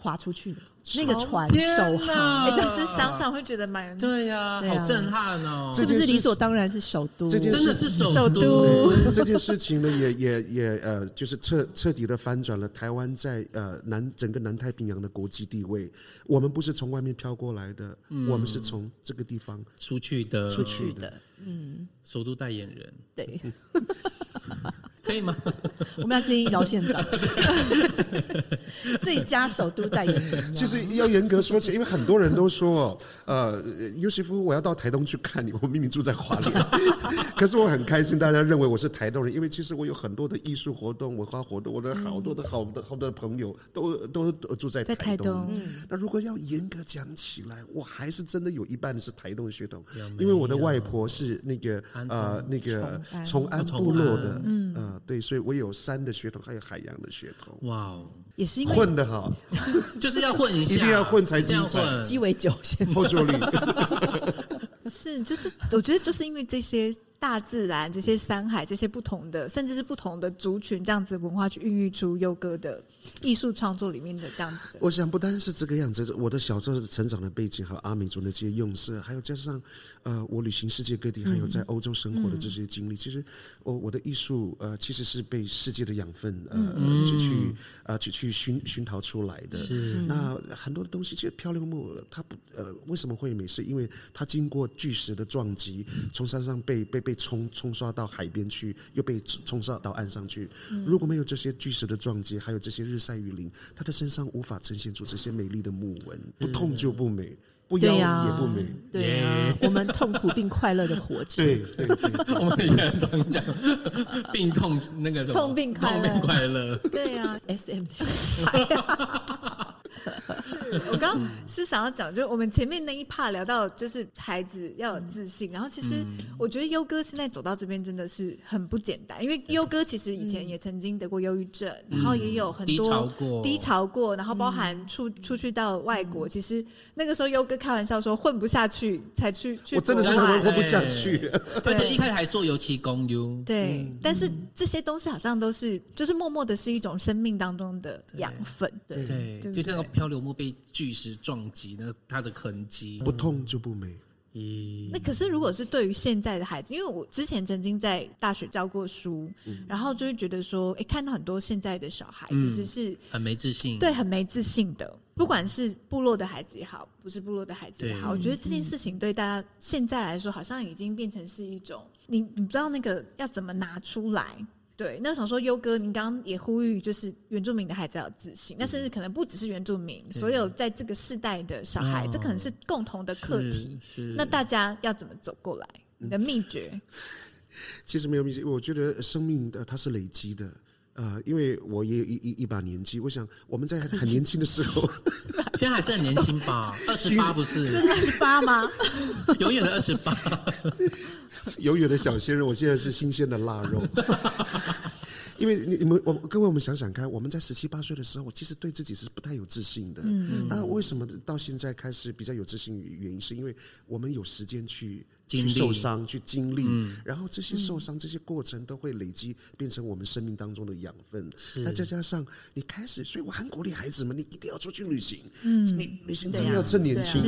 划出去的那个船首航，哎，就是想想会觉得蛮对呀，好震撼哦！是不是理所当然是首都？真的是首都。这件事情呢，也也也呃，就是彻彻底的翻转了台湾在呃南整个南太平洋的国际地位。我们不是从外面飘过来的，我们是从这个地方出去的，出去的。嗯，首都代言人，对。(laughs) 可以吗？(laughs) 我们要建议姚县长，(laughs) 最佳首都代言人。其实要严格说起，因为很多人都说，呃，尤其夫，我要到台东去看你。我明明住在花莲，(laughs) 可是我很开心，大家认为我是台东人，因为其实我有很多的艺术活动、文化活动，我的好多的好的好多的朋友都都住在台东。在台东。那如果要严格讲起来，我还是真的有一半是台东的血统，因为我的外婆是那个呃那个崇安部落的，嗯呃。对，所以我有山的血统，还有海洋的血统。哇哦，也是因为混得好，(laughs) 就是要混一下，一定要混才精彩。鸡尾酒先后坐力 (laughs) 是，就是我觉得就是因为这些。大自然这些山海这些不同的，甚至是不同的族群这样子的文化，去孕育出优哥的艺术创作里面的这样子的。我想不单是这个样子，我的小时候成长的背景和阿美族的这些用色，还有加上呃我旅行世界各地，还有在欧洲生活的这些经历，嗯、其实我我的艺术呃其实是被世界的养分呃、嗯、去去呃去去熏熏陶出来的。是那很多的东西，其实漂流木它不呃为什么会美？是因为它经过巨石的撞击，从山上被被被。被冲冲刷到海边去，又被冲刷到岸上去。如果没有这些巨石的撞击，还有这些日晒雨淋，他的身上无法呈现出这些美丽的木纹。不痛就不美，不妖也不美。对啊，我们痛苦并快乐的活着。对对对，(laughs) 我们现在常讲病痛那个什么痛并快乐，快乐。对啊，S M。(laughs) (laughs) 是我刚刚是想要讲，就是我们前面那一 part 聊到，就是孩子要有自信。然后其实我觉得优哥现在走到这边真的是很不简单，因为优哥其实以前也曾经得过忧郁症，然后也有很多低潮过，低潮过，然后包含出出去到外国，其实那个时候优哥开玩笑说混不下去才去去，我真的是混不下去，而且一开始还做油漆工优。对，但是这些东西好像都是就是默默的是一种生命当中的养分，对。对，就像个。漂流木被巨石撞击，那它的痕迹不痛就不美。咦、嗯？那可是如果是对于现在的孩子，因为我之前曾经在大学教过书，嗯、然后就会觉得说，哎、欸，看到很多现在的小孩其实是、嗯、很没自信，对，很没自信的。不管是部落的孩子也好，不是部落的孩子也好，我觉得这件事情对大家现在来说，好像已经变成是一种，你你不知道那个要怎么拿出来。对，那想说优哥，您刚刚也呼吁，就是原住民的孩子要有自信，那甚至可能不只是原住民，所有在这个世代的小孩，这可能是共同的课题。那大家要怎么走过来？你的秘诀？(laughs) 其实没有秘诀，我觉得生命的它是累积的。呃，因为我也有一一一把年纪，我想我们在很年轻的时候，(laughs) 现在还是很年轻吧？(laughs) 二十八不是？这是二十八吗？(laughs) 永远的二十八。永远的小鲜肉，我现在是新鲜的腊肉。因为你们，我各位，我们想想看，我们在十七八岁的时候，我其实对自己是不太有自信的。嗯，那为什么到现在开始比较有自信？原因是因为我们有时间去。去受伤，去经历，嗯、然后这些受伤、这些过程都会累积，变成我们生命当中的养分。那再加上你开始，所以我很鼓励孩子们，你一定要出去旅行。嗯，你旅行真的要趁年轻，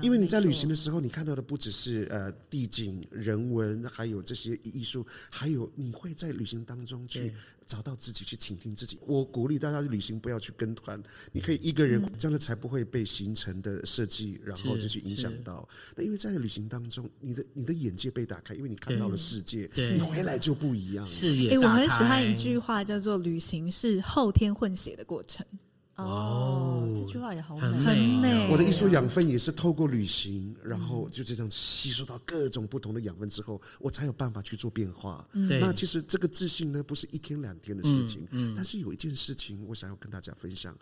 因为你在旅行的时候，你看到的不只是呃地景、人文，还有这些艺术，还有你会在旅行当中去。找到自己，去倾听自己。我鼓励大家去旅行，不要去跟团，你可以一个人，这样子才不会被行程的设计，然后就去影响到。那因为在旅行当中，你的你的眼界被打开，因为你看到了世界，你回来就不一样了。视野哎、我很喜欢一句话，叫做“旅行是后天混血的过程哦，这句话也好美，很美我的艺术养分也是透过旅行，然后就这样吸收到各种不同的养分之后，我才有办法去做变化。对。那其实这个自信呢，不是一天两天的事情，但是有一件事情我想要跟大家分享。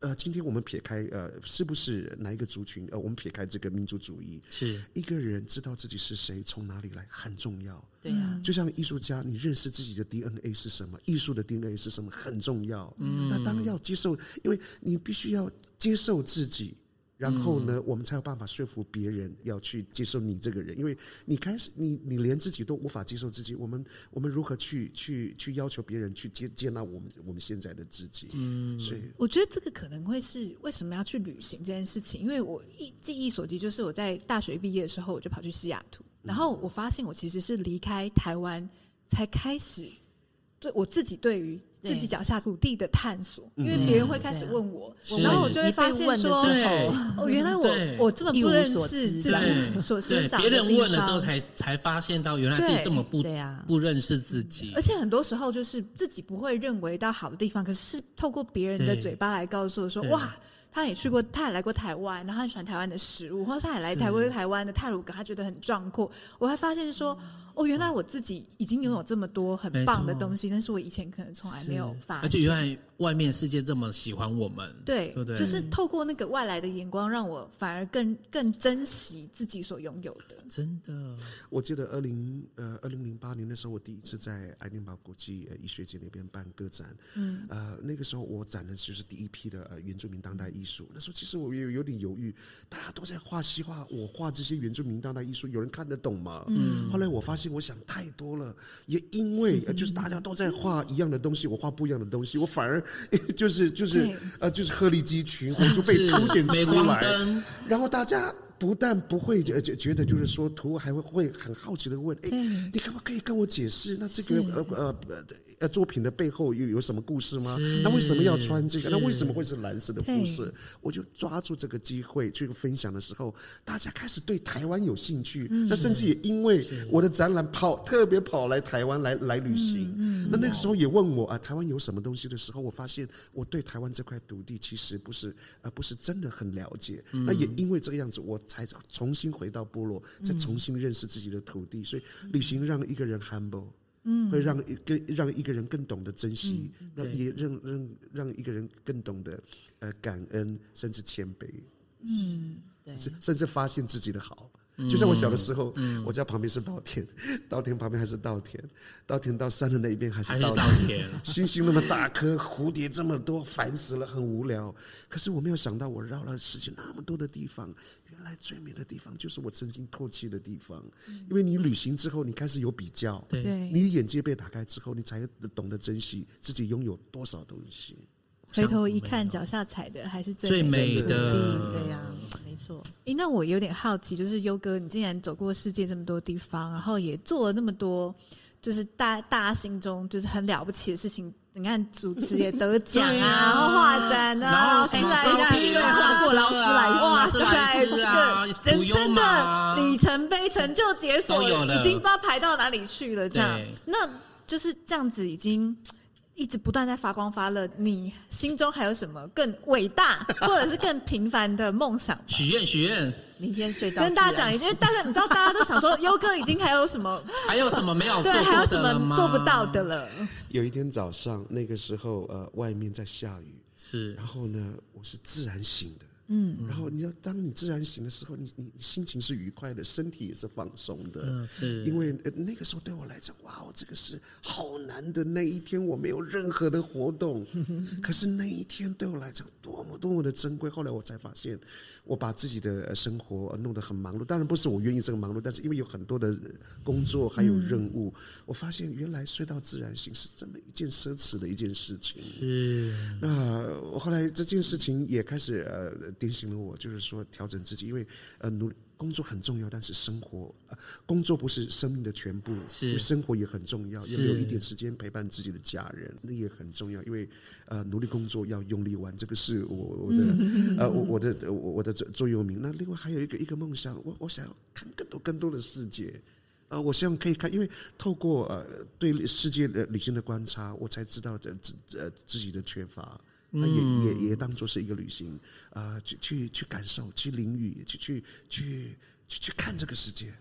呃，今天我们撇开呃是不是哪一个族群，呃，我们撇开这个民族主义，是一个人知道自己是谁，从哪里来很重要。对呀，就像艺术家，你认识自己的 DNA 是什么，艺术的 DNA 是什么，很重要。嗯，那当然要接受，因为你必须要接受自己。然后呢，我们才有办法说服别人要去接受你这个人，因为你开始，你你连自己都无法接受自己，我们我们如何去去去要求别人去接接纳我们我们现在的自己？嗯，所以”。我觉得这个可能会是为什么要去旅行这件事情，因为我一记忆所及，就是我在大学毕业的时候，我就跑去西雅图，然后我发现我其实是离开台湾才开始对我自己对于。自己脚下土地的探索，因为别人会开始问我，然后我就会发现说，哦，原来我我这么不认识自己所生长的地方。别人问了之后，才才发现到原来自己这么不不认识自己。而且很多时候就是自己不会认为到好的地方，可是透过别人的嘴巴来告诉我说，哇，他也去过，他也来过台湾，然后他很喜欢台湾的食物，或者他也来台过台湾的泰鲁阁，他觉得很壮阔。我还发现说。哦，原来我自己已经拥有这么多很棒的东西，但是我以前可能从来没有发现。而且原来外面世界这么喜欢我们，对，对对，就是透过那个外来的眼光，让我反而更更珍惜自己所拥有的。真的，我记得二零呃二零零八年的时候，我第一次在爱丁堡国际医学节那边办个展，嗯，呃，那个时候我展的就是第一批的呃原住民当代艺术。那时候其实我也有点犹豫，大家都在画西画，我画这些原住民当代艺术，有人看得懂吗？嗯，后来我发现。我想太多了，也因为 (laughs) 就是大家都在画一样的东西，我画不一样的东西，我反而 (laughs) 就是就是呃就是鹤立鸡群，我就被凸显出来，然后大家。不但不会觉觉觉得就是说图，还会会很好奇的问，哎，你可不可以跟我解释，那这个呃呃呃作品的背后有有什么故事吗？那为什么要穿这个？那为什么会是蓝色的肤色？我就抓住这个机会去分享的时候，大家开始对台湾有兴趣，那甚至也因为我的展览跑特别跑来台湾来来旅行。那那个时候也问我啊，台湾有什么东西的时候，我发现我对台湾这块土地其实不是呃不是真的很了解。那也因为这个样子，我。才重新回到部落，再重新认识自己的土地，所以旅行让一个人 humble，嗯，会让一个让一个人更懂得珍惜，让也让让让一个人更懂得呃感恩，甚至谦卑，嗯，对，甚至发现自己的好。就像我小的时候，嗯、我家旁边是稻田，(laughs) 稻田旁边还是稻田，稻田到山的那一边还是稻田。(laughs) 星星那么大颗，蝴蝶这么多，烦死了，很无聊。可是我没有想到，我绕了世界那么多的地方，原来最美的地方就是我曾经唾弃的地方。因为你旅行之后，你开始有比较，对，你眼界被打开之后，你才懂得珍惜自己拥有多少东西。回头一看，脚下踩的还是最美的，对呀。诶，那我有点好奇，就是优哥，你竟然走过世界这么多地方，然后也做了那么多，就是大大家心中就是很了不起的事情。你看主持也得奖啊，(laughs) 然后画展啊，然后现在一个画过劳斯莱斯，哇塞，这个人生的里程碑成就解锁，已经不知道排到哪里去了。这样，那就是这样子，已经。一直不断在发光发热，你心中还有什么更伟大 (laughs) 或者是更平凡的梦想？许愿许愿，明天睡到跟大家讲一句，大家你知道，大家都想说，(laughs) 优哥已经还有什么？(laughs) 还有什么没有？对，还有什么做不到的了？有一天早上，那个时候呃，外面在下雨，是，然后呢，我是自然醒的。嗯，然后你要当你自然醒的时候，你你心情是愉快的，身体也是放松的。嗯，是因为那个时候对我来讲，哇，这个是好难的那一天，我没有任何的活动，(laughs) 可是那一天对我来讲多么多么的珍贵。后来我才发现，我把自己的生活弄得很忙碌，当然不是我愿意这个忙碌，但是因为有很多的工作还有任务，我发现原来睡到自然醒是这么一件奢侈的一件事情。是，那后来这件事情也开始呃。点醒了我，就是说调整自己，因为呃努力工作很重要，但是生活，呃、工作不是生命的全部，是生活也很重要，要有一点时间陪伴自己的家人，那也很重要。因为呃，努力工作要用力玩，这个是我我的呃我我的我我的座右铭。那另外还有一个一个梦想，我我想要看更多更多的世界。啊、呃，我希望可以看，因为透过呃对世界的旅行的观察，我才知道这自呃自己的缺乏。那也、嗯、也也当做是一个旅行，啊、呃，去去去感受，去淋雨，去去去去去看这个世界。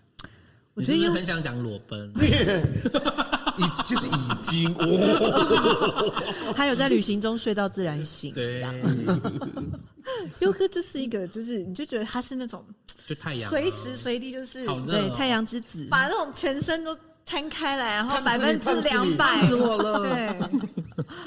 我觉得很想讲裸奔，(laughs) 已其实已经，(laughs) 哦、他有在旅行中睡到自然醒。(laughs) 对，优哥就是一个，就是你就觉得他是那种，就太阳，随时随地就是、哦、对太阳之子，把那种全身都摊开来，然后百分之两百，死我了，对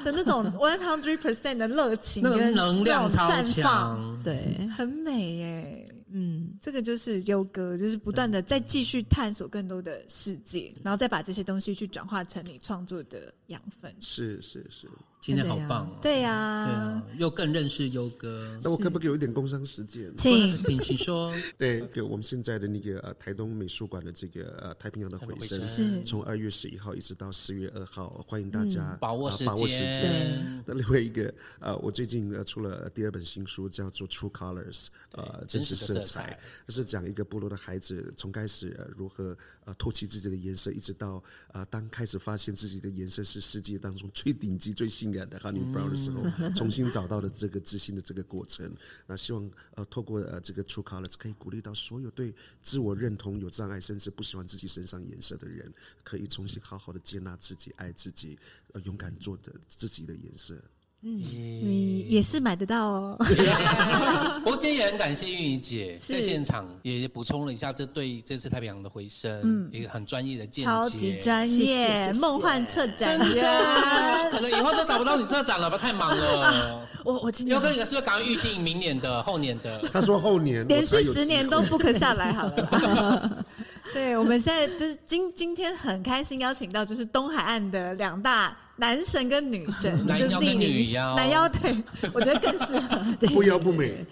的那种 (laughs) one hundred percent 的热情，那个能量超强，对，很美耶。嗯，这个就是优哥，就是不断的在继续探索更多的世界，然后再把这些东西去转化成你创作的养分。是是是。今天好棒哦！对呀，对啊，又更认识优哥。那我可不可以有一点工商时间？请，请说。(laughs) 对，给我们现在的那个呃台东美术馆的这个呃太平洋的回声，是从二月十一号一直到四月二号，欢迎大家把握时间。把握时间。那另外一个呃，我最近呃出了第二本新书，叫做《True Colors》，呃，真实色彩，就是讲一个部落的孩子从开始如何呃唾弃自己的颜色，一直到呃当开始发现自己的颜色是世界当中最顶级、最性感的 Honey Brown 的时候，(laughs) 重新找到了这个自信的这个过程。那希望呃透过呃这个 True Colors 可以鼓励到所有对自我认同有障碍，甚至不喜欢自己身上颜色的人，可以重新好好的接纳自己、爱自己，呃勇敢做的自己的颜色。嗯，你也是买得到哦。(laughs) 不过今天也很感谢玉怡姐在现场也补充了一下，这对这次太平洋的回声，嗯，一个很专业的见解，超级专业，梦幻策展人，可能以后都找不到你策展了吧？太忙了。(laughs) 我我今天优哥，你是不是赶快预定明年的、(laughs) 后年的？他说后年，连续十年都不可下来好了。对，我们现在就是今今天很开心邀请到就是东海岸的两大。男神跟女神，(laughs) 男妖跟女妖，男妖对，我觉得更适合，不妖不美。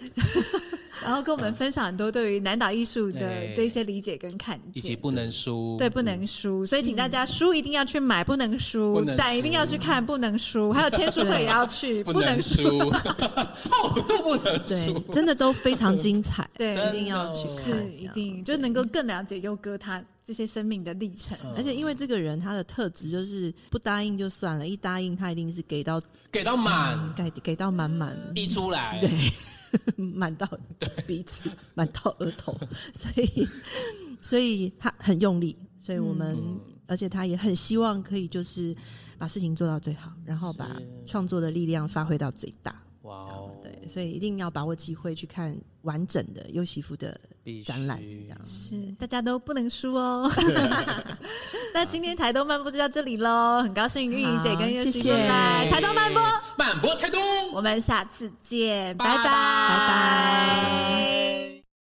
然后跟我们分享很多对于南岛艺术的这些理解跟看见，以及不能输，对，不能输。所以请大家书一定要去买，不能输；展一定要去看，不能输。还有签书会也要去，(laughs) 不能输，好 (laughs) 都不能输，真的都非常精彩，对，一定要去，是一定。就能够更了解优哥他这些生命的历程。而且因为这个人他的特质就是不答应就算了，一答应他一定是给到给到满，给给到满满，溢出来，对。(laughs) 满到鼻子，满到额头，(laughs) 所以，所以他很用力，所以我们，嗯、而且他也很希望可以就是把事情做到最好，然后把创作的力量发挥到最大。哇哦，对，所以一定要把握机会去看完整的优媳妇的展览，一样是大家都不能输哦。(laughs) 那今天台东漫播就到这里喽，很高兴运营姐跟优席夫来台东漫播，漫播台东，我们下次见，拜拜，拜拜。拜拜。